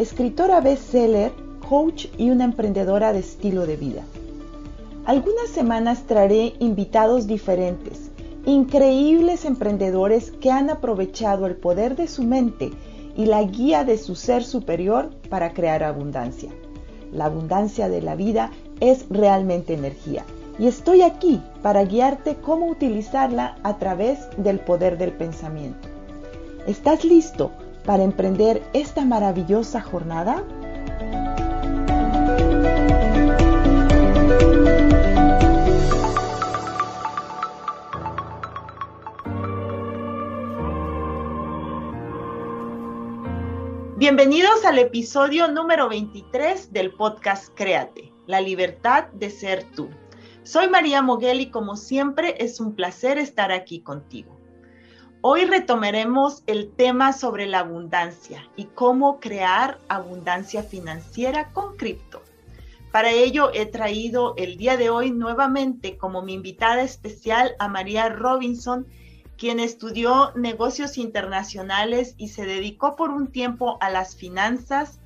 escritora bestseller, coach y una emprendedora de estilo de vida. Algunas semanas traeré invitados diferentes, increíbles emprendedores que han aprovechado el poder de su mente y la guía de su ser superior para crear abundancia. La abundancia de la vida es realmente energía y estoy aquí para guiarte cómo utilizarla a través del poder del pensamiento. ¿Estás listo para emprender esta maravillosa jornada? Bienvenidos al episodio número 23 del podcast Créate, la libertad de ser tú. Soy María Moguel y como siempre es un placer estar aquí contigo. Hoy retomaremos el tema sobre la abundancia y cómo crear abundancia financiera con cripto. Para ello he traído el día de hoy nuevamente como mi invitada especial a María Robinson, quien estudió negocios internacionales y se dedicó por un tiempo a las finanzas,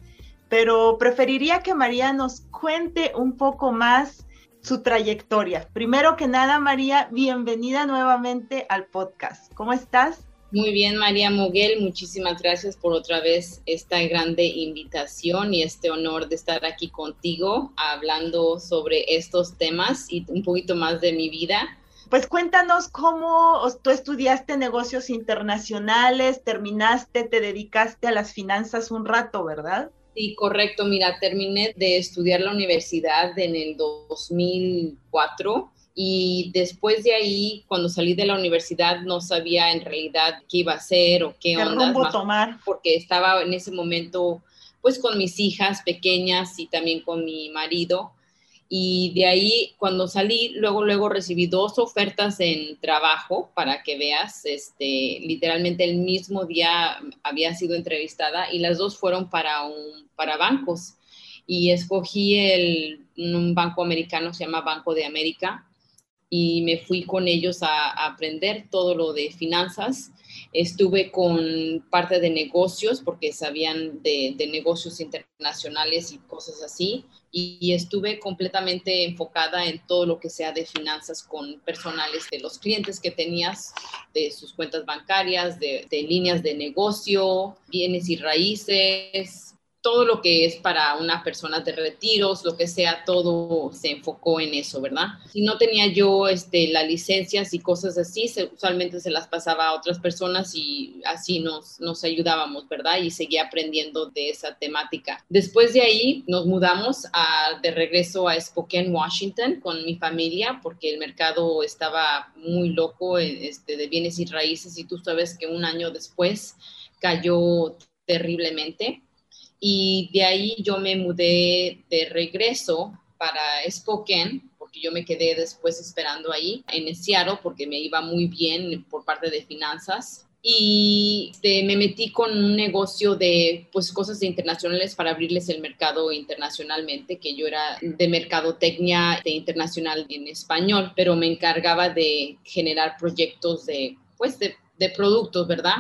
pero preferiría que María nos cuente un poco más su trayectoria. Primero que nada, María, bienvenida nuevamente al podcast. ¿Cómo estás? Muy bien, María Moguel, muchísimas gracias por otra vez esta grande invitación y este honor de estar aquí contigo hablando sobre estos temas y un poquito más de mi vida. Pues cuéntanos cómo tú estudiaste negocios internacionales, terminaste, te dedicaste a las finanzas un rato, ¿verdad? Sí, correcto. Mira, terminé de estudiar la universidad en el 2004 y después de ahí, cuando salí de la universidad, no sabía en realidad qué iba a hacer o qué, onda. tomar? Porque estaba en ese momento pues con mis hijas pequeñas y también con mi marido y de ahí, cuando salí, luego, luego recibí dos ofertas en trabajo, para que veas, este, literalmente el mismo día había sido entrevistada y las dos fueron para, un, para bancos. Y escogí el, un banco americano, se llama Banco de América, y me fui con ellos a, aprender todo lo de finanzas. Estuve con parte de negocios porque sabían de, negocios internacionales y cosas así. Y, estuve completamente enfocada en todo lo que sea de finanzas con personales de los clientes que tenías, de sus cuentas bancarias, de líneas de negocio, bienes y raíces, todo lo que es para una persona de retiros, lo que sea, todo se enfocó en eso, ¿verdad? Si no tenía yo este, las licencias y cosas así, usualmente se las pasaba a otras personas y así nos, nos ayudábamos, ¿verdad? Y seguía aprendiendo de esa temática. Después de ahí nos mudamos de regreso a Spokane, Washington, con mi familia, porque el mercado estaba muy loco este, de bienes y raíces y tú sabes que un año después cayó terriblemente y de ahí yo me mudé de regreso para Spokane, porque yo me quedé después esperando ahí en Seattle porque me iba muy bien por parte de finanzas. Y este, me metí con un negocio de pues, cosas internacionales para abrirles el mercado internacionalmente, que yo era de mercadotecnia de internacional en español, pero me encargaba de generar proyectos de, pues, de, de productos, ¿verdad?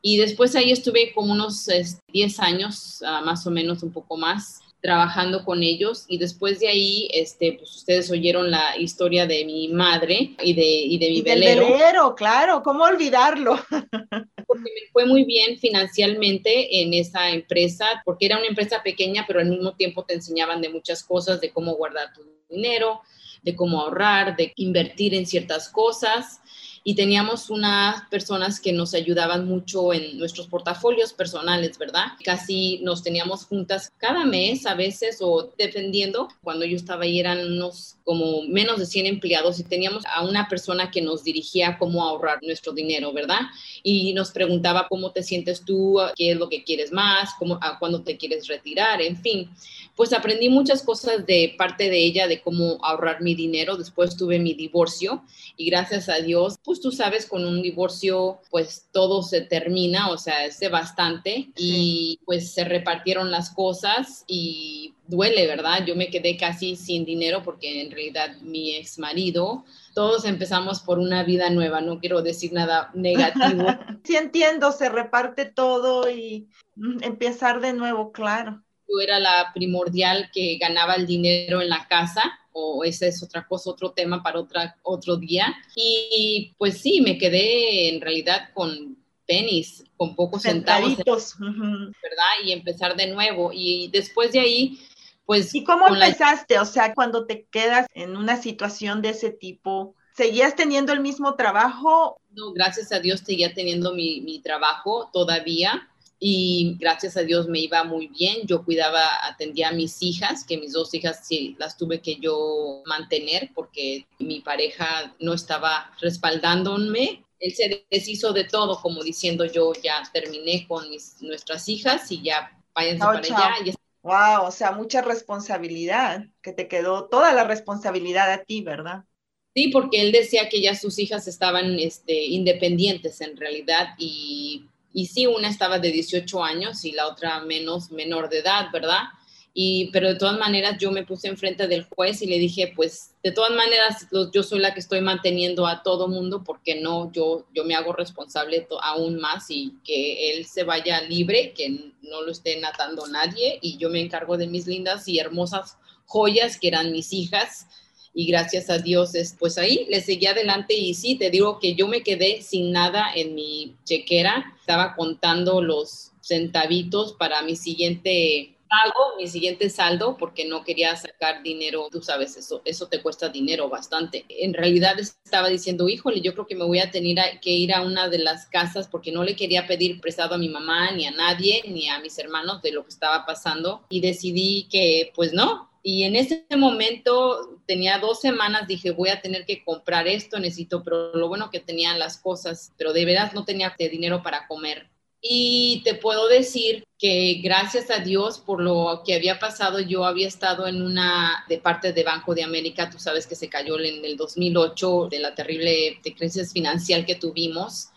Y después ahí estuve como unos 10 años, ah, más o menos un poco más, trabajando con ellos y después de ahí, este, pues ustedes oyeron la historia de mi madre y de, y de mi y velero. velero, claro, ¿cómo olvidarlo? porque me fue muy bien financieramente en esa empresa, porque era una empresa pequeña, pero al mismo tiempo te enseñaban de muchas cosas, de cómo guardar tu dinero, de cómo ahorrar, de invertir en ciertas cosas y teníamos unas personas que nos ayudaban mucho en nuestros portafolios personales, ¿verdad? Casi nos teníamos juntas cada mes a veces o defendiendo. Cuando yo estaba ahí eran unos como menos de 100 empleados y teníamos a una persona que nos dirigía cómo ahorrar nuestro dinero, ¿verdad? Y nos preguntaba cómo te sientes tú, qué es lo que quieres más, cómo, a cuándo te quieres retirar, en fin. Pues aprendí muchas cosas de parte de ella, de cómo ahorrar mi dinero. Después tuve mi divorcio y gracias a Dios, pues tú sabes, con un divorcio, pues todo se termina, o sea, es bastante y pues se repartieron las cosas y duele, ¿verdad? Yo me quedé casi sin dinero porque en realidad mi ex marido, todos empezamos por una vida nueva, no quiero decir nada negativo. sí entiendo, se reparte todo y mm, empezar de nuevo, claro. Yo era la primordial que ganaba el dinero en la casa, o esa es otra cosa, otro tema para otra, otro día. Y pues sí, me quedé en realidad con tenis, con pocos centavos, ¿verdad? Y empezar de nuevo. Y después de ahí, pues... ¿Y cómo empezaste? O sea, cuando te quedas en una situación de ese tipo, ¿seguías teniendo el mismo trabajo? No, gracias a Dios seguía teniendo mi, mi trabajo todavía y gracias a Dios me iba muy bien. Yo cuidaba, atendía a mis hijas, que mis dos hijas sí las tuve que yo mantener porque mi pareja no estaba respaldándome. Él se deshizo de todo, como diciendo yo ya terminé con mis, nuestras hijas y ya váyanse para allá. Wow, o sea, mucha responsabilidad, que te quedó toda la responsabilidad a ti, ¿verdad? Sí, porque él decía que ya sus hijas estaban este, independientes en realidad y y sí, una estaba de 18 años y la otra menos, menor de edad, ¿verdad? Y, pero de todas maneras yo me puse enfrente del juez y le dije, pues de todas maneras yo soy la que estoy manteniendo a todo mundo porque no, yo, yo me hago responsable aún más y que él se vaya libre, que no lo esté natando nadie y yo me encargo de mis lindas y hermosas joyas que eran mis hijas y gracias a Dios, pues ahí le seguí adelante y sí, te digo que yo me quedé sin nada en mi chequera, estaba contando los centavitos para mi siguiente pago, mi siguiente saldo, porque no quería sacar dinero, tú sabes, eso, eso te cuesta dinero bastante. En realidad estaba diciendo, híjole, yo creo que me voy a tener que ir a una de las casas porque no le quería pedir prestado a mi mamá, ni a nadie, ni a mis hermanos de lo que estaba pasando. Y decidí que, pues no, y en ese momento tenía dos semanas, dije, voy a tener que comprar esto, necesito, pero lo bueno que tenían las cosas, pero de verdad no tenía dinero para comer. Y te puedo decir que gracias a Dios por lo que había pasado, yo había estado en una de parte de Banco de América, tú sabes que se cayó en el 2008 de la terrible crisis financiera que tuvimos.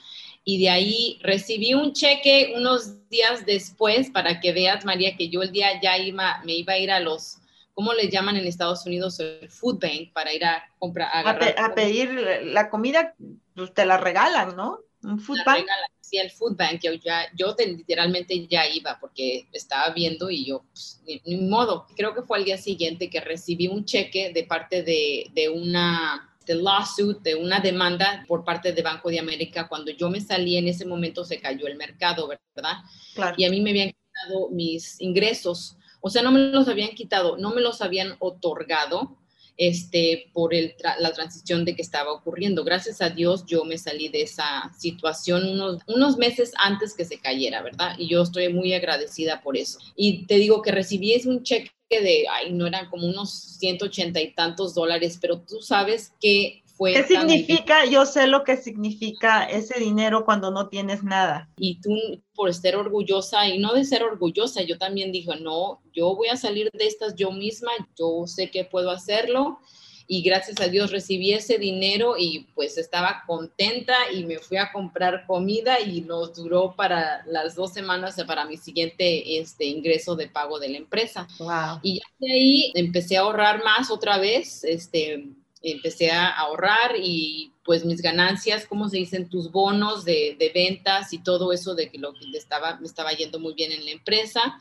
Y de ahí recibí un cheque unos días después para que veas, María, que yo el día ya iba, me iba a ir a los ¿cómo le llaman en Estados Unidos? El food bank para ir a comprar. A, pedir la comida, pues te la regalan, ¿no? Un food bank. sí, el food bank. Yo, ya, yo literalmente ya iba porque estaba viendo y yo, pues, ni, modo. Creo que fue al día siguiente que recibí un cheque de parte de, de una de lawsuit, de una demanda por parte de Banco de América. Cuando yo me salí en ese momento se cayó el mercado, ¿verdad? Claro. Y a mí me habían quitado mis ingresos o sea, no me los habían quitado, no me los habían otorgado este, por el la transición de que estaba ocurriendo. Gracias a Dios yo me salí de esa situación unos, unos meses antes que se cayera, ¿verdad? Y yo estoy muy agradecida por eso. Y te digo que recibí un cheque de, ay, no eran como unos 180 y tantos dólares, pero tú sabes que ¿Qué significa? Yo sé lo que significa ese dinero cuando no tienes nada. Y tú, por ser orgullosa, y no de ser orgullosa, yo también dije, no, yo voy a salir de estas yo misma, yo sé que puedo hacerlo. Y gracias a Dios recibí ese dinero y pues estaba contenta y me fui a comprar comida y nos duró para las dos semanas para mi siguiente este, ingreso de pago de la empresa. Wow. Y de ahí empecé a ahorrar más otra vez, este, empecé a ahorrar y pues mis ganancias, ¿cómo se dicen? Tus bonos de, ventas y todo eso de que lo que estaba, me estaba yendo muy bien en la empresa,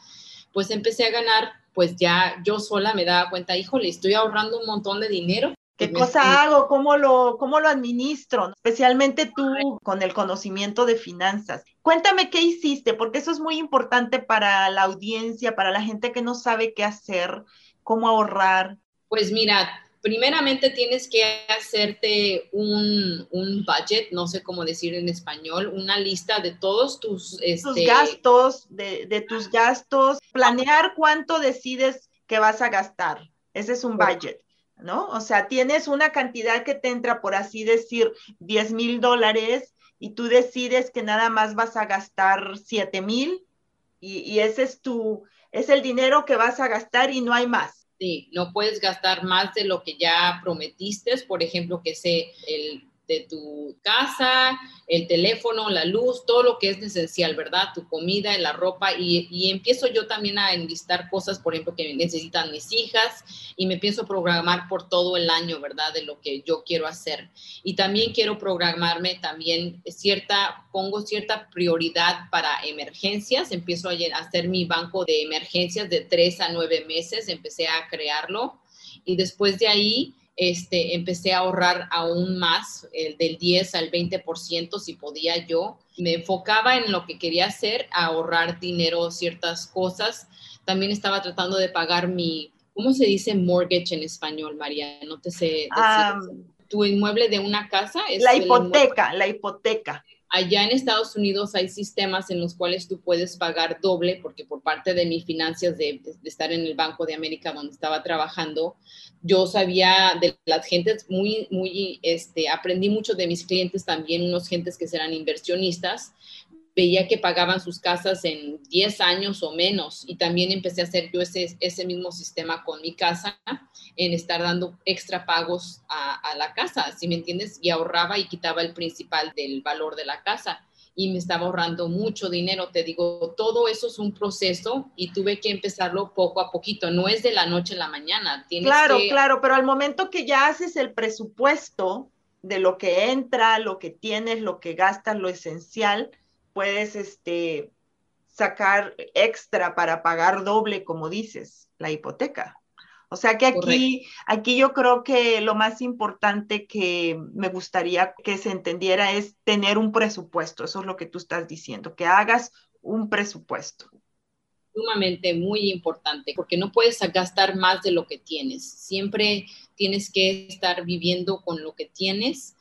pues empecé a ganar, pues ya yo sola me daba cuenta, híjole, estoy ahorrando un montón de dinero. ¿Qué pues cosa hago? ¿Cómo lo, ¿Cómo lo administro? Especialmente tú con el conocimiento de finanzas. Cuéntame qué hiciste, porque eso es muy importante para la audiencia, para la gente que no sabe qué hacer, cómo ahorrar. Pues mira, primeramente tienes que hacerte un, budget, no sé cómo decir en español, una lista de todos tus, este, gastos, de, de, tus gastos, planear cuánto decides que vas a gastar. Ese es un budget. ¿No? O sea, tienes una cantidad que te entra, por así decir, 10 mil dólares y tú decides que nada más vas a gastar 7 mil y, y ese es tu, es el dinero que vas a gastar y no hay más. Sí, no puedes gastar más de lo que ya prometiste, por ejemplo, que sé el de tu casa, el teléfono, la luz, todo lo que es esencial, ¿verdad? Tu comida, la ropa y, empiezo yo también a enlistar cosas, por ejemplo, que necesitan mis hijas y me pienso programar por todo el año, ¿verdad? De lo que yo quiero hacer. Y también quiero programarme también cierta, pongo cierta prioridad para emergencias, empiezo a hacer mi banco de emergencias de tres a nueve meses, empecé a crearlo y después de ahí este, empecé a ahorrar aún más, el del 10 al 20% si podía yo. Me enfocaba en lo que quería hacer, ahorrar dinero, ciertas cosas. También estaba tratando de pagar mi, ¿cómo se dice mortgage en español, María? No te sé. tu inmueble de una casa es la hipoteca, la hipoteca. Allá en Estados Unidos hay sistemas en los cuales tú puedes pagar doble, porque por parte de mis finanzas de, estar en el Banco de América donde estaba trabajando, yo sabía de las gentes muy, muy, este, aprendí mucho de mis clientes también, unos gentes que serán inversionistas, veía que pagaban sus casas en 10 años o menos y también empecé a hacer yo ese, ese mismo sistema con mi casa, en estar dando extra pagos a, a la casa, si me entiendes? Y ahorraba y quitaba el principal del valor de la casa y me estaba ahorrando mucho dinero. Te digo, todo eso es un proceso y tuve que empezarlo poco a poquito. No es de la noche a la mañana. claro, claro, pero al momento que ya haces el presupuesto de lo que entra, lo que tienes, lo que gastas, lo esencial, puedes este, sacar extra para pagar doble, como dices, la hipoteca. O sea que aquí, aquí yo creo que lo más importante que me gustaría que se entendiera es tener un presupuesto. Eso es lo que tú estás diciendo, que hagas un presupuesto. Sumamente muy importante, porque no puedes gastar más de lo que tienes. Siempre tienes que estar viviendo con lo que tienes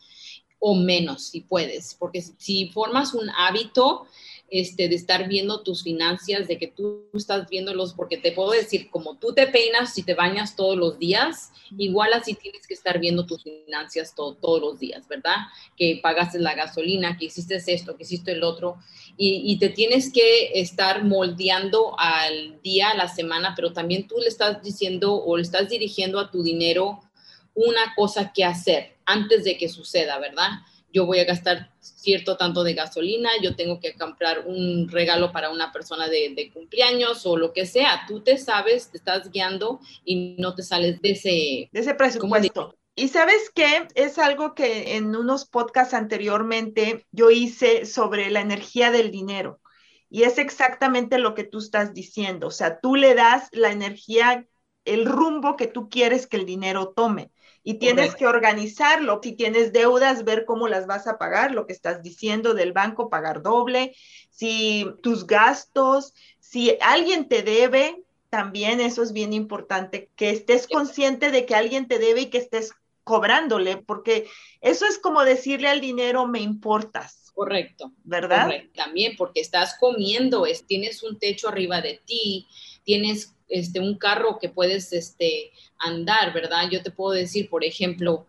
o menos si puedes, porque si formas un hábito este, de estar viendo tus finanzas, de que tú estás viéndolos, porque te puedo decir, como tú te peinas y te bañas todos los días, igual así tienes que estar viendo tus finanzas todos los días, ¿verdad? Que pagaste la gasolina, que hiciste esto, que hiciste el otro, y, y, te tienes que estar moldeando al día, a la semana, pero también tú le estás diciendo o le estás dirigiendo a tu dinero una cosa que hacer antes de que suceda, ¿verdad? Yo voy a gastar cierto tanto de gasolina, yo tengo que comprar un regalo para una persona de, cumpleaños o lo que sea. Tú te sabes, te estás guiando y no te sales de ese, de ese presupuesto. Y sabes qué? Es algo que en unos podcasts anteriormente yo hice sobre la energía del dinero. Y es exactamente lo que tú estás diciendo. O sea, tú le das la energía, el rumbo que tú quieres que el dinero tome y tienes que organizarlo. Si tienes deudas, ver cómo las vas a pagar, lo que estás diciendo del banco, pagar doble, si tus gastos, si alguien te debe, también eso es bien importante, que estés consciente de que alguien te debe y que estés cobrándole, porque eso es como decirle al dinero, me importas. Correcto. ¿Verdad? Correcto. También porque estás comiendo, es, tienes un techo arriba de ti, tienes este, un carro que puedes este, andar, ¿verdad? Yo te puedo decir, por ejemplo,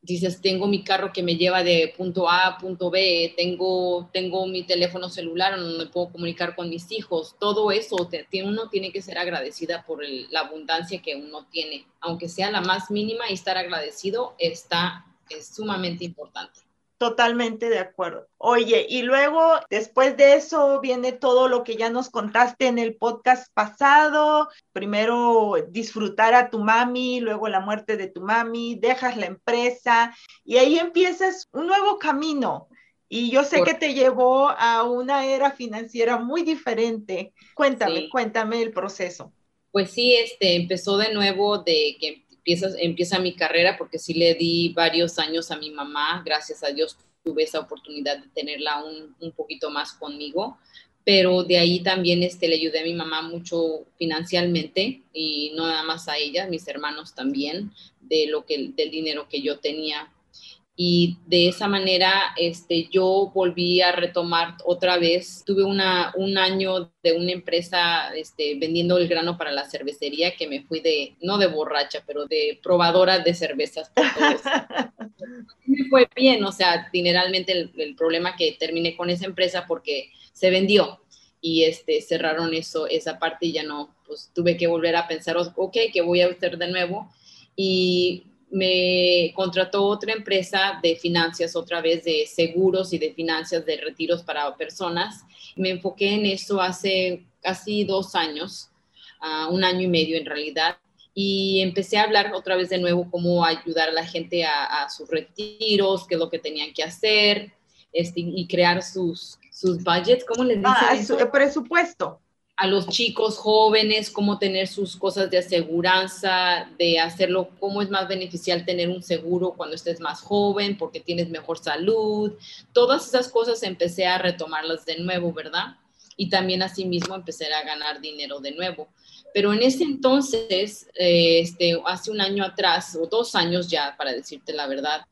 dices, tengo mi carro que me lleva de punto A a punto B, tengo, tengo mi teléfono celular donde puedo comunicar con mis hijos, todo eso, uno tiene que ser agradecida por la abundancia que uno tiene, aunque sea la más mínima y estar agradecido está, es sumamente importante. Totalmente de acuerdo. Oye, y luego después de eso viene todo lo que ya nos contaste en el podcast pasado. Primero disfrutar a tu mami, luego la muerte de tu mami, dejas la empresa y ahí empiezas un nuevo camino. Y yo sé que te llevó a una era financiera muy diferente. Cuéntame, cuéntame el proceso. Pues sí, este empezó de nuevo de que empieza, mi carrera porque sí le di varios años a mi mamá, gracias a Dios tuve esa oportunidad de tenerla un, un poquito más conmigo, pero de ahí también este, le ayudé a mi mamá mucho financieramente y no nada más a ella, mis hermanos también, de lo que, del dinero que yo tenía y de esa manera este, yo volví a retomar otra vez. Tuve una, un año de una empresa este, vendiendo el grano para la cervecería que me fui de, no de borracha, pero de probadora de cervezas. me fue bien, o sea, generalmente el, el, problema que terminé con esa empresa porque se vendió y este, cerraron eso, esa parte y ya no, pues tuve que volver a pensar, ok, ¿qué voy a hacer de nuevo? Y me contrató otra empresa de finanzas, otra vez de seguros y de finanzas de retiros para personas. Me enfoqué en eso hace casi dos años, uh, un año y medio en realidad, y empecé a hablar otra vez de nuevo cómo ayudar a la gente a, a sus retiros, qué es lo que tenían que hacer, este, y crear sus, sus budgets, ¿cómo les dicen? Ah, eso? presupuesto a los chicos jóvenes, cómo tener sus cosas de aseguranza, de hacerlo, cómo es más beneficial tener un seguro cuando estés más joven, porque tienes mejor salud. Todas esas cosas empecé a retomarlas de nuevo, ¿verdad? Y también asimismo empecé a ganar dinero de nuevo. Pero en ese entonces, eh, este, hace un año atrás, o dos años ya, para decirte la verdad,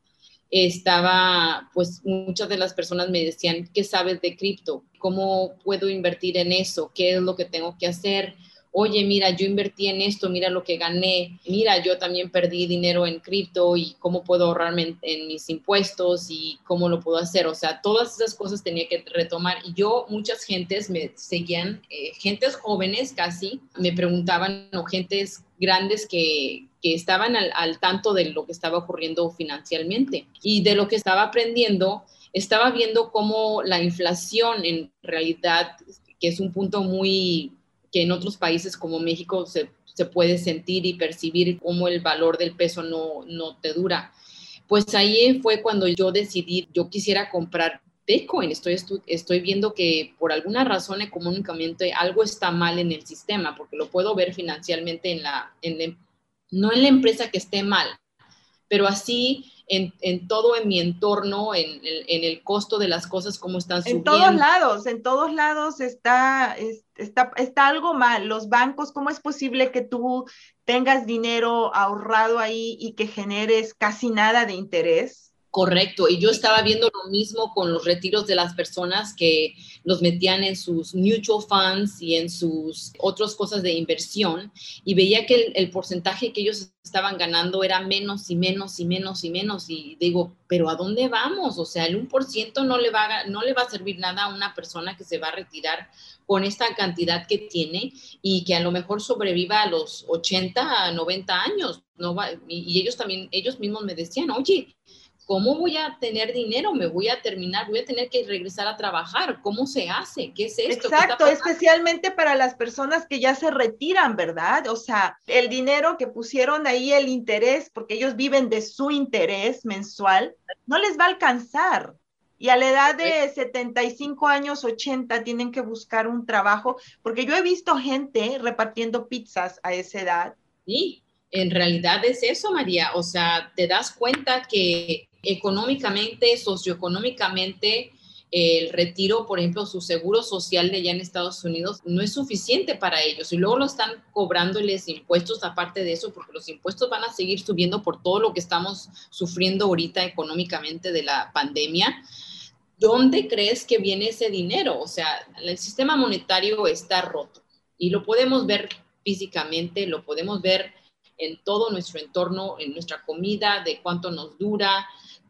estaba, pues muchas de las personas me decían, ¿qué sabes de cripto? ¿Cómo puedo invertir en eso? ¿Qué es lo que tengo que hacer? oye, mira, yo invertí en esto, mira lo que gané, mira, yo también perdí dinero en cripto y cómo puedo ahorrarme en, mis impuestos y cómo lo puedo hacer. O sea, todas esas cosas tenía que retomar. Y yo, muchas gentes me seguían, eh, gentes jóvenes casi, me preguntaban, o gentes grandes que, que estaban al, tanto de lo que estaba ocurriendo financieramente y de lo que estaba aprendiendo estaba viendo cómo la inflación en realidad, que es un punto muy que en otros países como México se, puede sentir y percibir cómo el valor del peso no, no te dura. Pues ahí fue cuando yo decidí, yo quisiera comprar Bitcoin. Estoy, estoy viendo que por alguna razón económicamente algo está mal en el sistema, porque lo puedo ver financieramente en la, en no en la empresa que esté mal, pero así en, todo en mi entorno, en, el costo de las cosas, cómo están subiendo. En todos lados, en todos lados está, está, está algo mal. Los bancos, ¿cómo es posible que tú tengas dinero ahorrado ahí y que generes casi nada de interés? Correcto, y yo estaba viendo lo mismo con los retiros de las personas que los metían en sus mutual funds y en sus otras cosas de inversión y veía que el, porcentaje que ellos estaban ganando era menos y menos y menos y menos y digo, pero ¿a dónde vamos? O sea, el 1% no le, va a, no le va a servir nada a una persona que se va a retirar con esta cantidad que tiene y que a lo mejor sobreviva a los 80, a 90 años. No va, y ellos también, ellos mismos me decían, oye, ¿cómo voy a tener dinero? Me voy a terminar, voy a tener que regresar a trabajar. ¿Cómo se hace? ¿Qué es esto? Exacto, especialmente para las personas que ya se retiran, ¿verdad? O sea, el dinero que pusieron ahí, el interés, porque ellos viven de su interés mensual, no les va a alcanzar. Y a la edad de 75 años, 80, tienen que buscar un trabajo, porque yo he visto gente repartiendo pizzas a esa edad. Sí, en realidad es eso, María. O sea, te das cuenta que económicamente, socioeconómicamente, el retiro, por ejemplo, su seguro social de allá en Estados Unidos no es suficiente para ellos y luego lo están cobrándoles impuestos aparte de eso porque los impuestos van a seguir subiendo por todo lo que estamos sufriendo ahorita económicamente de la pandemia. ¿Dónde crees que viene ese dinero? O sea, el sistema monetario está roto y lo podemos ver físicamente, lo podemos ver en todo nuestro entorno, en nuestra comida, de cuánto nos dura,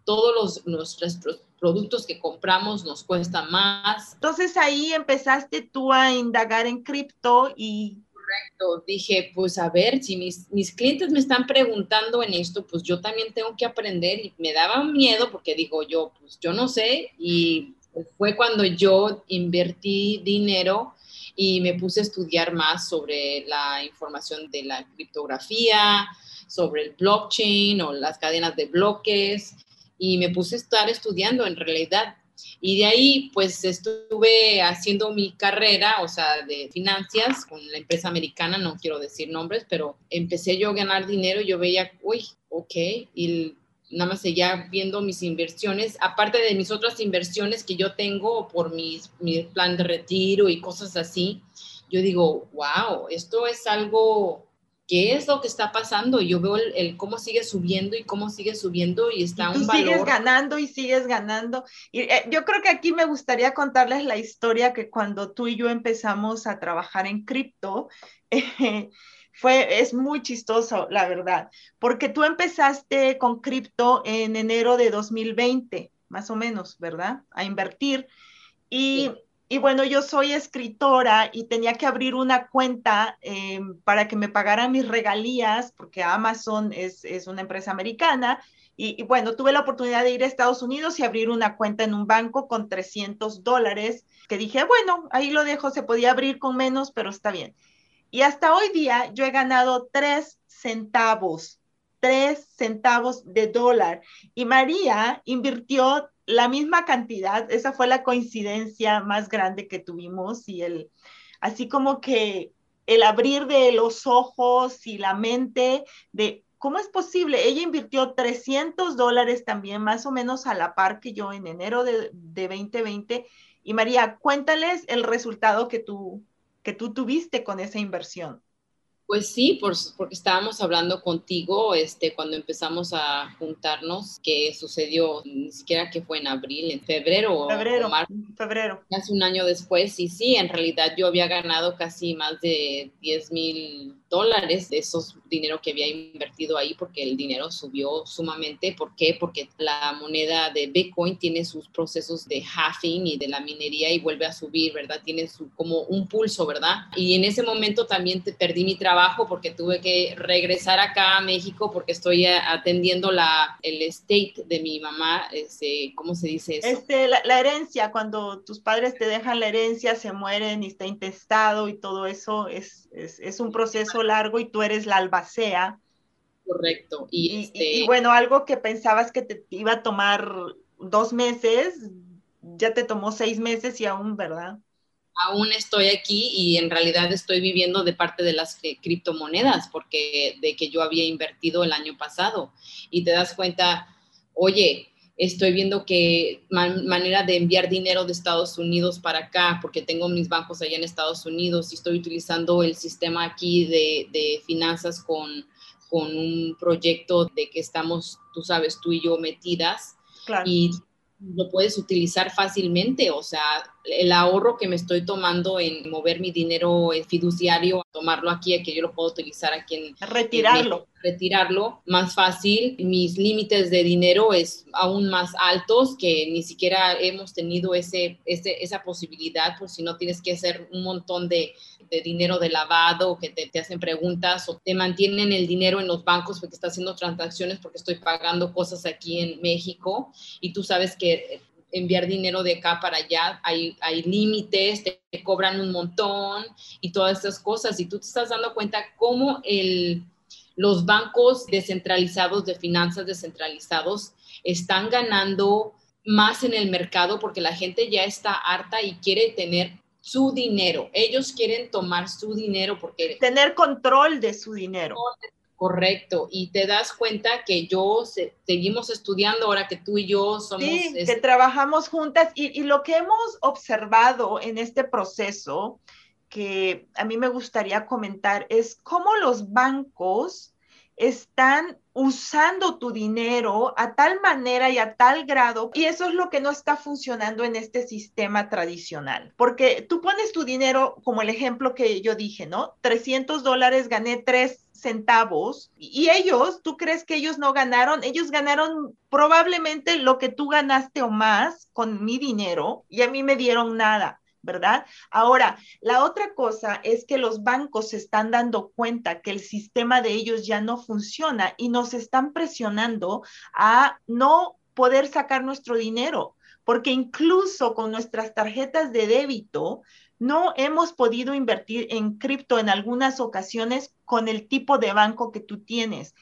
todos los, nuestros productos que compramos nos cuestan más. Entonces ahí empezaste tú a indagar en cripto y... Correcto, dije, pues a ver, si mis, mis clientes me están preguntando en esto, pues yo también tengo que aprender y me daba miedo porque digo yo, pues yo no sé. Y fue cuando yo invertí dinero y me puse a estudiar más sobre la información de la criptografía, sobre el blockchain o las cadenas de bloques y me puse a estar estudiando en realidad. Y de ahí, pues estuve haciendo mi carrera, o sea, de finanzas con la empresa americana, no quiero decir nombres, pero empecé yo a ganar dinero yo veía, uy, ok, y nada más seguía viendo mis inversiones, aparte de mis otras inversiones que yo tengo por mis, mi plan de retiro y cosas así, yo digo, wow, esto es algo, ¿qué es lo que está pasando? Yo veo el, cómo sigue subiendo y cómo sigue subiendo y está y tú sigues ganando y sigues ganando. Y eh, yo creo que aquí me gustaría contarles la historia que cuando tú y yo empezamos a trabajar en cripto, eh, fue, es muy chistoso, la verdad, porque tú empezaste con cripto en enero de 2020, más o menos, ¿verdad? A invertir. Y, y bueno, yo soy escritora y tenía que abrir una cuenta em, para que me pagaran mis regalías, porque Amazon es, es una empresa americana. Y, y, bueno, tuve la oportunidad de ir a Estados Unidos y abrir una cuenta en un banco con 300 dólares, que dije, bueno, ahí lo dejo, se podía abrir con menos, pero está bien. Y hasta hoy día yo he ganado tres centavos, tres centavos de dólar. Y María invirtió la misma cantidad, esa fue la coincidencia más grande que tuvimos y el, así como que el abrir de los ojos y la mente de cómo es posible. Ella invirtió 300 dólares también, más o menos a la par que yo en enero de, de 2020. Y María, cuéntales el resultado que tú, que tú tuviste con esa inversión. Pues sí, porque estábamos hablando contigo este, cuando empezamos a juntarnos, que sucedió ni siquiera que fue en abril, en febrero. Febrero, febrero. Hace un año después, y sí, en realidad yo había ganado casi más de 10 mil dólares de esos dinero que había invertido ahí porque el dinero subió sumamente. ¿Por qué? Porque la moneda de Bitcoin tiene sus procesos de halving y de la minería y vuelve a subir, ¿verdad? Tiene su, como un pulso, ¿verdad? Y en ese momento también te perdí mi trabajo porque tuve que regresar acá a México porque estoy atendiendo la, el estate de mi mamá, este, ¿cómo se dice eso? Este, la, la herencia, cuando tus padres te dejan la herencia, se mueren y está intestado y todo eso, es, es, es un proceso largo y tú eres la albacea. Correcto. Y, este bueno, algo que pensabas que te iba a tomar dos meses, ya te tomó seis meses y aún, ¿verdad? Aún estoy aquí y en realidad estoy viviendo de parte de las criptomonedas, porque de que yo había invertido el año pasado. Y te das cuenta, oye, estoy viendo que manera de enviar dinero de Estados Unidos para acá, porque tengo mis bancos allá en Estados Unidos y estoy utilizando el sistema aquí de, finanzas con, con, un proyecto de que estamos, tú sabes, tú y yo metidas. Y lo puedes utilizar fácilmente, o sea, el ahorro que me estoy tomando en mover mi dinero fiduciario, tomarlo aquí, que yo lo puedo utilizar aquí en... Retirarlo. retirarlo más fácil. Mis límites de dinero es aún más altos que ni siquiera hemos tenido ese, ese esa posibilidad, por si no tienes que hacer un montón de, de dinero de lavado, que te, te, hacen preguntas o te mantienen el dinero en los bancos porque estás haciendo transacciones porque estoy pagando cosas aquí en México y tú sabes que enviar dinero de acá para allá, hay, hay límites, te, cobran un montón y todas esas cosas. Y tú te estás dando cuenta cómo el, los bancos descentralizados, de finanzas descentralizados, están ganando más en el mercado porque la gente ya está harta y quiere tener su dinero. Ellos quieren tomar su dinero porque... Tener control de su dinero. Correcto, y te das cuenta que yo seguimos estudiando ahora que tú y yo somos... Sí, que trabajamos juntas y, y, lo que hemos observado en este proceso, que a mí me gustaría comentar, es cómo los bancos están usando tu dinero a tal manera y a tal grado, y eso es lo que no está funcionando en este sistema tradicional, porque tú pones tu dinero como el ejemplo que yo dije, ¿no? 300 dólares, gané 3 centavos, y ellos, ¿tú crees que ellos no ganaron? Ellos ganaron probablemente lo que tú ganaste o más con mi dinero, y a mí me dieron nada. ¿verdad? Ahora, la otra cosa es que los bancos se están dando cuenta que el sistema de ellos ya no funciona y nos están presionando a no poder sacar nuestro dinero, porque incluso con nuestras tarjetas de débito no hemos podido invertir en cripto en algunas ocasiones con el tipo de banco que tú tienes.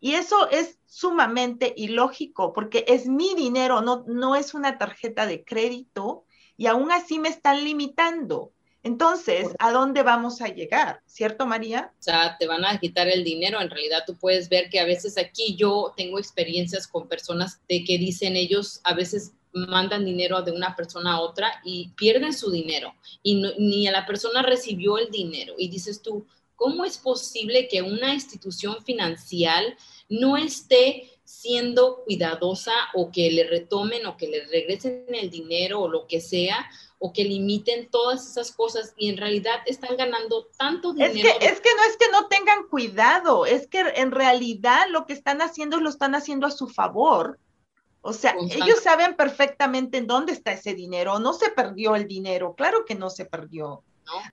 Y eso es sumamente ilógico porque es mi dinero, no, no es una tarjeta de crédito y aún así me están limitando. Entonces, ¿a dónde vamos a llegar? ¿Cierto, María? O sea, te van a quitar el dinero. En realidad, tú puedes ver que a veces aquí yo tengo experiencias con personas de que dicen ellos a veces mandan dinero de una persona a otra y pierden su dinero y ni a la persona recibió el dinero. Y dices tú, ¿cómo es posible que una institución financiera no esté siendo cuidadosa o que le retomen o que le regresen el dinero o lo que sea o que limiten todas esas cosas y en realidad están ganando tanto dinero. Es que, es que no es que no tengan cuidado, es que en realidad lo que están haciendo lo están haciendo a su favor. O sea, ellos saben perfectamente en dónde está ese dinero, no se perdió el dinero, claro que no se perdió.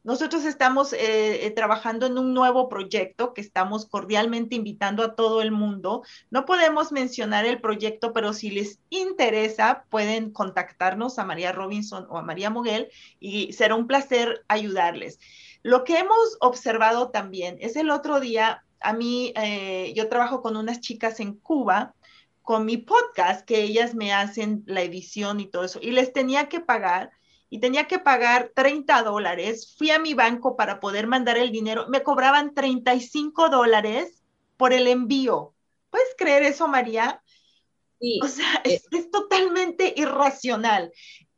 Nosotros estamos eh, eh, trabajando en un nuevo proyecto que estamos cordialmente invitando a todo el mundo. No podemos mencionar el proyecto, pero si les interesa, pueden contactarnos a María Robinson o a María Moguel y será un placer ayudarles. Lo que hemos observado también es el otro día, a mí, eh, yo trabajo con unas chicas en Cuba con mi podcast, que ellas me hacen la edición y todo eso, y les tenía que pagar y tenía que pagar 30 dólares. Fui a mi banco para poder mandar el dinero. Me cobraban 35 dólares por el envío. ¿Puedes creer eso, María? Sí. O sea, eh. es, totalmente irracional.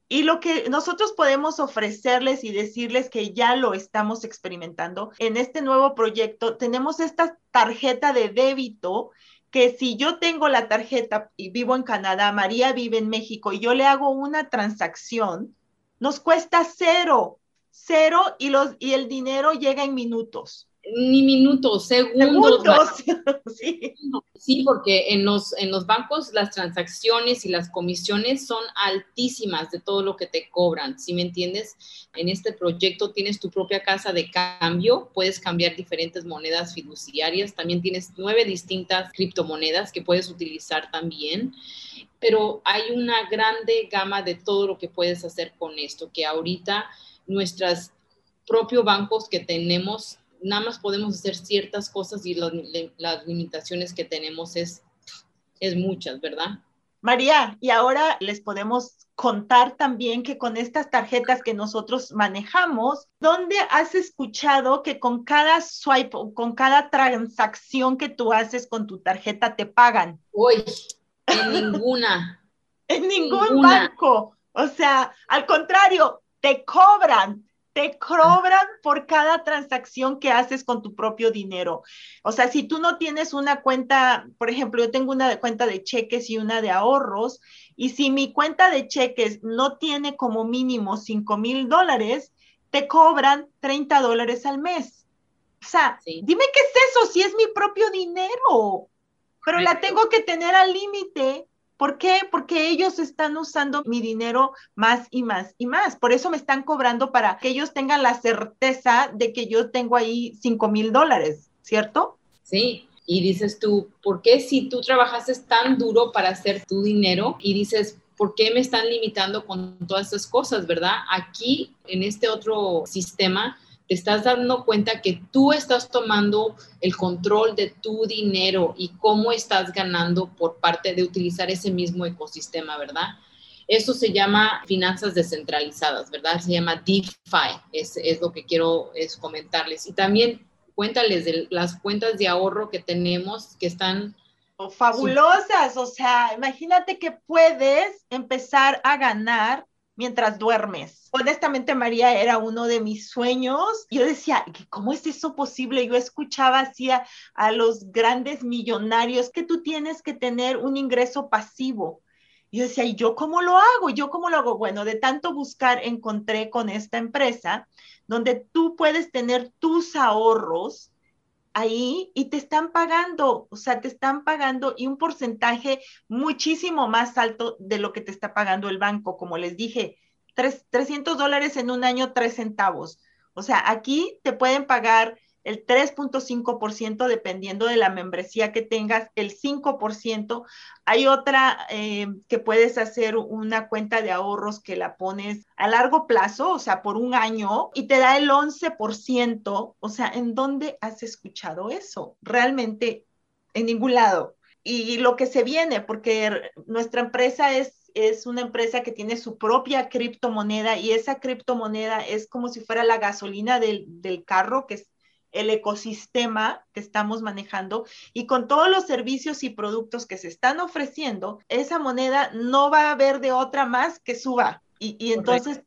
Y lo que nosotros podemos ofrecerles y decirles que ya lo estamos experimentando en este nuevo proyecto, tenemos esta tarjeta de débito que si yo tengo la tarjeta y vivo en Canadá, María vive en México y yo le hago una transacción, nos cuesta cero, cero y, los, y el dinero llega en minutos. Ni minutos, segundos. sí. sí. porque en los, en los bancos las transacciones y las comisiones son altísimas de todo lo que te cobran. Si me entiendes? En este proyecto tienes tu propia casa de cambio, puedes cambiar diferentes monedas fiduciarias, también tienes nueve distintas criptomonedas que puedes utilizar también pero hay una grande gama de todo lo que puedes hacer con esto, que ahorita nuestros propios bancos que tenemos, nada más podemos hacer ciertas cosas y las limitaciones que tenemos es, es muchas, ¿verdad? María, y ahora les podemos contar también que con estas tarjetas que nosotros manejamos, ¿dónde has escuchado que con cada swipe o con cada transacción que tú haces con tu tarjeta te pagan? Uy, en ninguna. en ningún banco. O sea, al contrario, te cobran, te cobran por cada transacción que haces con tu propio dinero. O sea, si tú no tienes una cuenta, por ejemplo, yo tengo una cuenta de cheques y una de ahorros, y si mi cuenta de cheques no tiene como mínimo 5 mil dólares, te cobran 30 dólares al mes. O sea, dime qué es eso, si es mi propio dinero pero la tengo que tener al límite. ¿Por qué? Porque ellos están usando mi dinero más y más y más. Por eso me están cobrando para que ellos tengan la certeza de que yo tengo ahí 5 mil dólares, ¿cierto? Sí. Y dices tú, ¿por qué si tú trabajaste tan duro para hacer tu dinero y dices, ¿por qué me están limitando con todas esas cosas, verdad? Aquí, en este otro sistema, te estás dando cuenta que tú estás tomando el control de tu dinero y cómo estás ganando por parte de utilizar ese mismo ecosistema, ¿verdad? Eso se llama finanzas descentralizadas, ¿verdad? Se llama DeFi, es, es lo que quiero es comentarles. Y también cuéntales de las cuentas de ahorro que tenemos que están fabulosas, o sea, imagínate que puedes empezar a ganar mientras duermes. Honestamente, María era uno de mis sueños. Yo decía, ¿cómo es eso posible? Yo escuchaba así a, los grandes millonarios que tú tienes que tener un ingreso pasivo. Yo decía, ¿y yo cómo lo hago? ¿Yo cómo lo hago? Bueno, de tanto buscar, encontré con esta empresa donde tú puedes tener tus ahorros ahí y te están pagando, o sea, te están pagando y un porcentaje muchísimo más alto de lo que te está pagando el banco. Como les dije, 300 dólares en un año, 3 centavos. O sea, aquí te pueden pagar el 3.5% dependiendo de la membresía que tengas, el 5%. Hay otra eh, que puedes hacer una cuenta de ahorros que la pones a largo plazo, o sea, por un año, y te da el 11%. O sea, ¿en dónde has escuchado eso? Realmente en ningún lado. Y lo que se viene, porque nuestra empresa es es una empresa que tiene su propia criptomoneda y esa criptomoneda es como si fuera la gasolina del, del carro, que el ecosistema que estamos manejando y con todos los servicios y productos que se están ofreciendo, esa moneda no va a haber de otra más que suba. Y, y entonces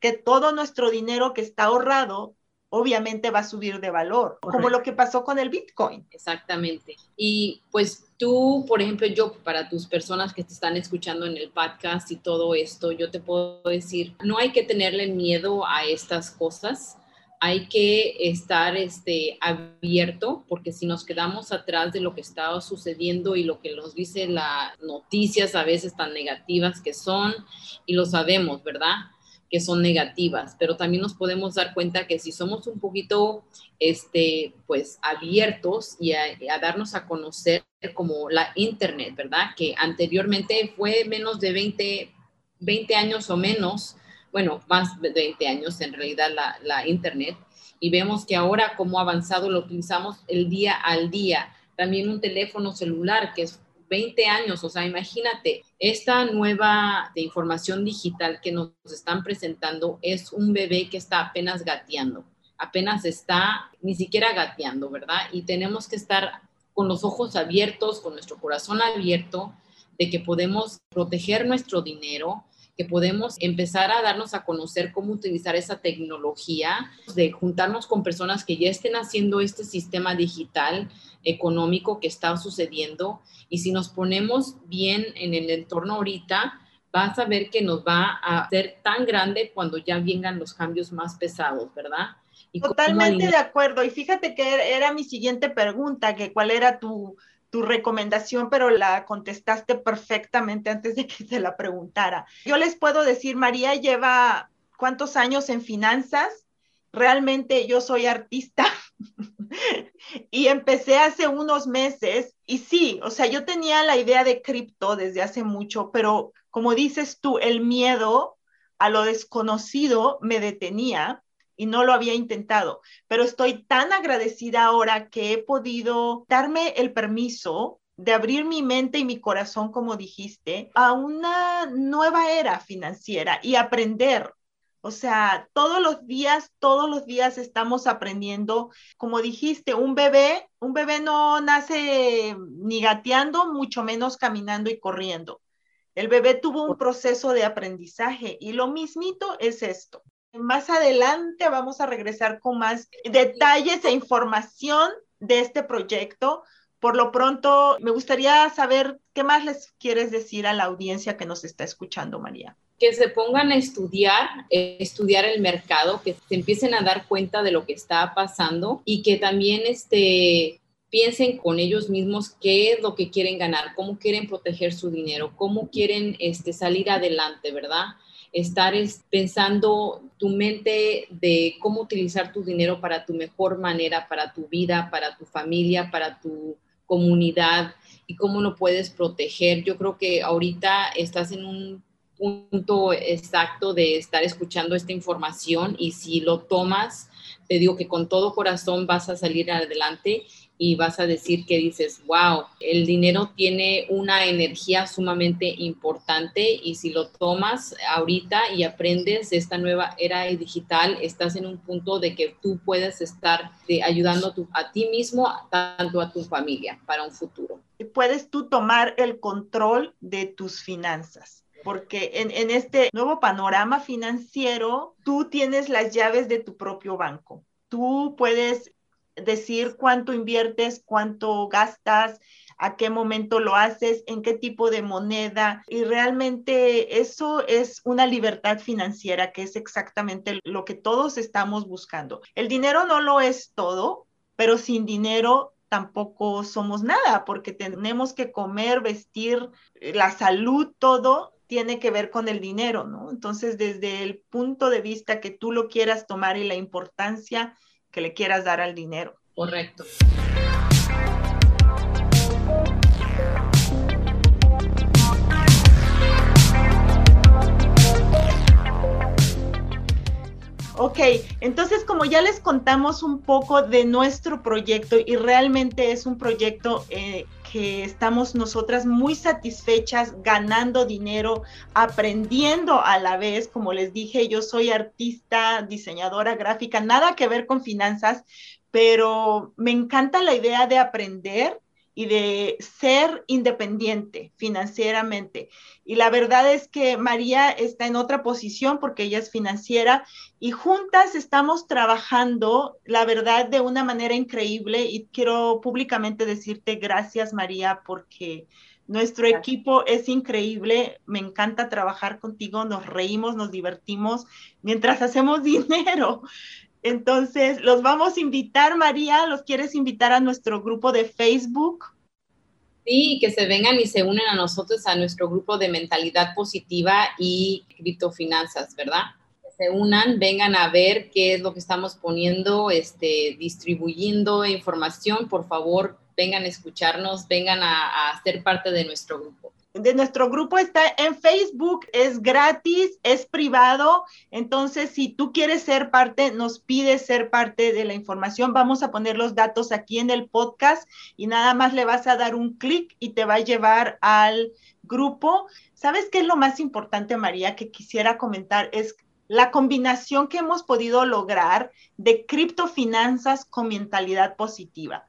que todo nuestro dinero que está ahorrado obviamente va a subir de valor, como lo que pasó con el Bitcoin. Exactamente. Y pues tú, por ejemplo, yo, para tus personas que te están escuchando en el podcast y todo esto, yo te puedo decir, no hay que tenerle miedo a estas cosas hay que estar este, abierto, porque si nos quedamos atrás de lo que está sucediendo y lo que nos dice las noticias a veces tan negativas que son, y lo sabemos, ¿verdad? que son negativas, pero también nos podemos dar cuenta que si somos un poquito, este, pues, abiertos y a, a, darnos a conocer como la Internet, ¿verdad? Que anteriormente fue menos de 20, 20 años o menos, bueno, más de 20 años en realidad la, Internet, y vemos que ahora como avanzado lo utilizamos el día al día. También un teléfono celular que es 20 años, o sea, imagínate, esta nueva de información digital que nos están presentando es un bebé que está apenas gateando, apenas está ni siquiera gateando, ¿verdad? Y tenemos que estar con los ojos abiertos, con nuestro corazón abierto, de que podemos proteger nuestro dinero, que podemos empezar a darnos a conocer cómo utilizar esa tecnología, de juntarnos con personas que ya estén haciendo este sistema digital económico que está sucediendo. Y si nos ponemos bien en el entorno ahorita, vas a ver que nos va a ser tan grande cuando ya vengan los cambios más pesados, ¿verdad? Totalmente de acuerdo. Y fíjate que era mi siguiente pregunta, que cuál era tu, tu recomendación, pero la contestaste perfectamente antes de que te la preguntara. Yo les puedo decir, María lleva cuántos años en finanzas. Realmente yo soy artista y empecé hace unos meses y sí, o sea, yo tenía la idea de cripto desde hace mucho, pero como dices tú, el miedo a lo desconocido me detenía y no lo había intentado, pero estoy tan agradecida ahora que he podido darme el permiso de abrir mi mente y mi corazón, como dijiste, a una nueva era financiera y aprender. O sea, todos los días, todos los días estamos aprendiendo. Como dijiste, un bebé, un bebé no nace ni gateando, mucho menos caminando y corriendo. El bebé tuvo un proceso de aprendizaje y lo mismito es esto. Más adelante vamos a regresar con más detalles e información de este proyecto. Por lo pronto, me gustaría saber qué más les quieres decir a la audiencia que nos está escuchando, María. Que se pongan a estudiar, eh, estudiar el mercado, que se empiecen a dar cuenta de lo que está pasando y que también este, piensen con ellos mismos qué es lo que quieren ganar, cómo quieren proteger su dinero, cómo quieren este, salir adelante, ¿verdad? Estar pensando tu mente de cómo utilizar tu dinero para tu mejor manera, para tu vida, para tu familia, para tu comunidad y cómo lo puedes proteger. Yo creo que ahorita estás en un punto exacto de estar escuchando esta información y si lo tomas, te digo que con todo corazón vas a salir adelante y vas a decir que dices, wow, el dinero tiene una energía sumamente importante y si lo tomas ahorita y aprendes de esta nueva era digital, estás en un punto de que tú puedes estar eh, ayudando a, ti mismo, tanto a tu familia, para un futuro. Puedes tú tomar el control de tus finanzas porque en, este nuevo panorama financiero, tú tienes las llaves de tu propio banco. Tú puedes decir cuánto inviertes, cuánto gastas, a qué momento lo haces, en qué tipo de moneda. Y realmente eso es una libertad financiera, que es exactamente lo que todos estamos buscando. El dinero no lo es todo, pero sin dinero tampoco somos nada, porque tenemos que comer, vestir, la salud, todo tiene que ver con el dinero, ¿no? Entonces, desde el punto de vista que tú lo quieras tomar y la importancia que le quieras dar al dinero. Correcto. Ok, entonces como ya les contamos un poco de nuestro proyecto y realmente es un proyecto eh, que estamos nosotras muy satisfechas ganando dinero, aprendiendo a la vez, como les dije, yo soy artista, diseñadora gráfica, nada que ver con finanzas, pero me encanta la idea de aprender y de ser independiente financieramente. Y la verdad es que María está en otra posición porque ella es financiera y juntas estamos trabajando, la verdad, de una manera increíble y quiero públicamente decirte gracias María porque nuestro equipo es increíble, me encanta trabajar contigo, nos reímos, nos divertimos mientras hacemos dinero. Entonces, los vamos a invitar, María, ¿los quieres invitar a nuestro grupo de Facebook? Sí, que se vengan y se unen a nosotros, a nuestro grupo de mentalidad positiva y criptofinanzas, ¿verdad? Que se unan, vengan a ver qué es lo que estamos poniendo, este, distribuyendo información, por favor, vengan a escucharnos, vengan a, a ser parte de nuestro grupo de nuestro grupo está en Facebook, es gratis, es privado, entonces si tú quieres ser parte, nos pides ser parte de la información, vamos a poner los datos aquí en el podcast y nada más le vas a dar un clic y te va a llevar al grupo. ¿Sabes qué es lo más importante, María, que quisiera comentar? Es la combinación que hemos podido lograr de criptofinanzas con mentalidad positiva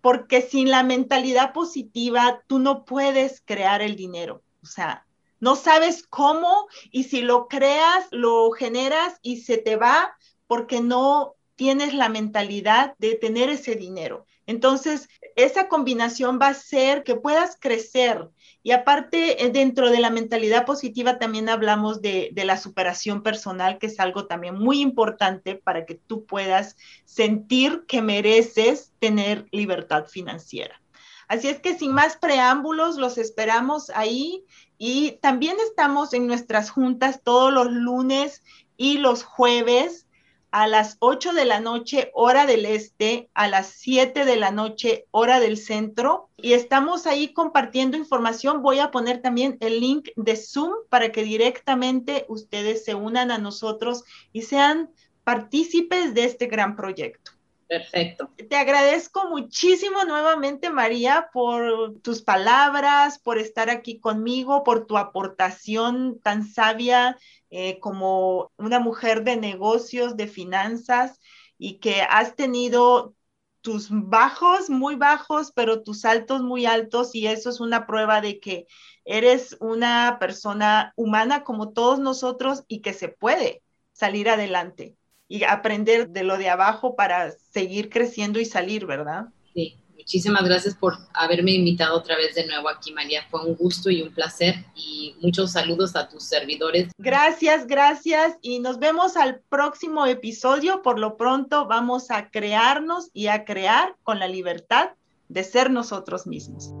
porque sin la mentalidad positiva tú no puedes crear el dinero. O sea, no sabes cómo y si lo creas, lo generas y se te va porque no tienes la mentalidad de tener ese dinero. Entonces, esa combinación va a ser que puedas crecer. Y aparte, eh, dentro de la mentalidad positiva también hablamos de, de, la superación personal, que es algo también muy importante para que tú puedas sentir que mereces tener libertad financiera. Así es que sin más preámbulos, los esperamos ahí y también estamos en nuestras juntas todos los lunes y los jueves a las 8 de la noche, hora del este, a las 7 de la noche, hora del centro. Y estamos ahí compartiendo información. Voy a poner también el link de Zoom para que directamente ustedes se unan a nosotros y sean partícipes de este gran proyecto. Perfecto. Te agradezco muchísimo nuevamente, María, por tus palabras, por estar aquí conmigo, por tu aportación tan sabia eh, como una mujer de negocios, de finanzas, y que has tenido tus bajos muy bajos, pero tus altos muy altos, y eso es una prueba de que eres una persona humana como todos nosotros y que se puede salir adelante y aprender de lo de abajo para seguir creciendo y salir, ¿verdad? Sí, muchísimas gracias por haberme invitado otra vez de nuevo aquí, María. Fue un gusto y un placer y muchos saludos a tus servidores. Gracias, gracias y nos vemos al próximo episodio. Por lo pronto vamos a crearnos y a crear con la libertad de ser nosotros mismos.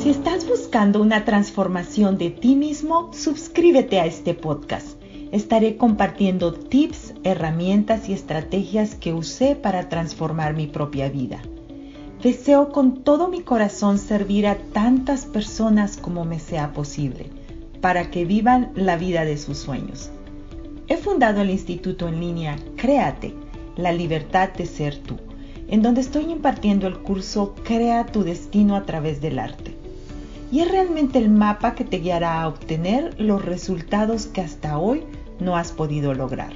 Si estás buscando una transformación de ti mismo, suscríbete a este podcast estaré compartiendo tips, herramientas y estrategias que usé para transformar mi propia vida. Deseo con todo mi corazón servir a tantas personas como me sea posible, para que vivan la vida de sus sueños. He fundado el instituto en línea Créate, la libertad de ser tú, en donde estoy impartiendo el curso Crea tu destino a través del arte. Y es realmente el mapa que te guiará a obtener los resultados que hasta hoy no has podido lograr.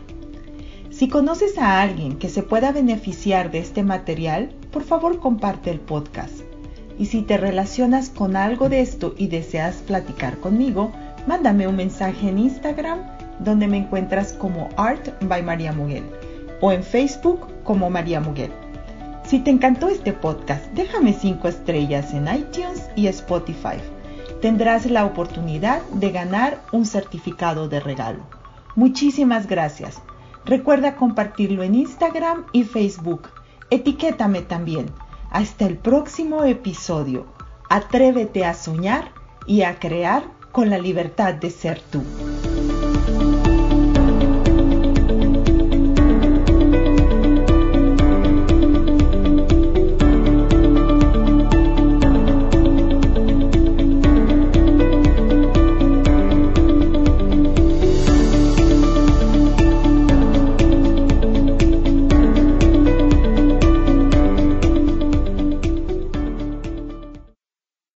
Si conoces a alguien que se pueda beneficiar de este material, por favor comparte el podcast. Y si te relacionas con algo de esto y deseas platicar conmigo, mándame un mensaje en Instagram donde me encuentras como Art by María Muguel o en Facebook como María Muguel. Si te encantó este podcast, déjame 5 estrellas en iTunes y Spotify. Tendrás la oportunidad de ganar un certificado de regalo. Muchísimas gracias. Recuerda compartirlo en Instagram y Facebook. Etiquétame también. Hasta el próximo episodio. Atrévete a soñar y a crear con la libertad de ser tú.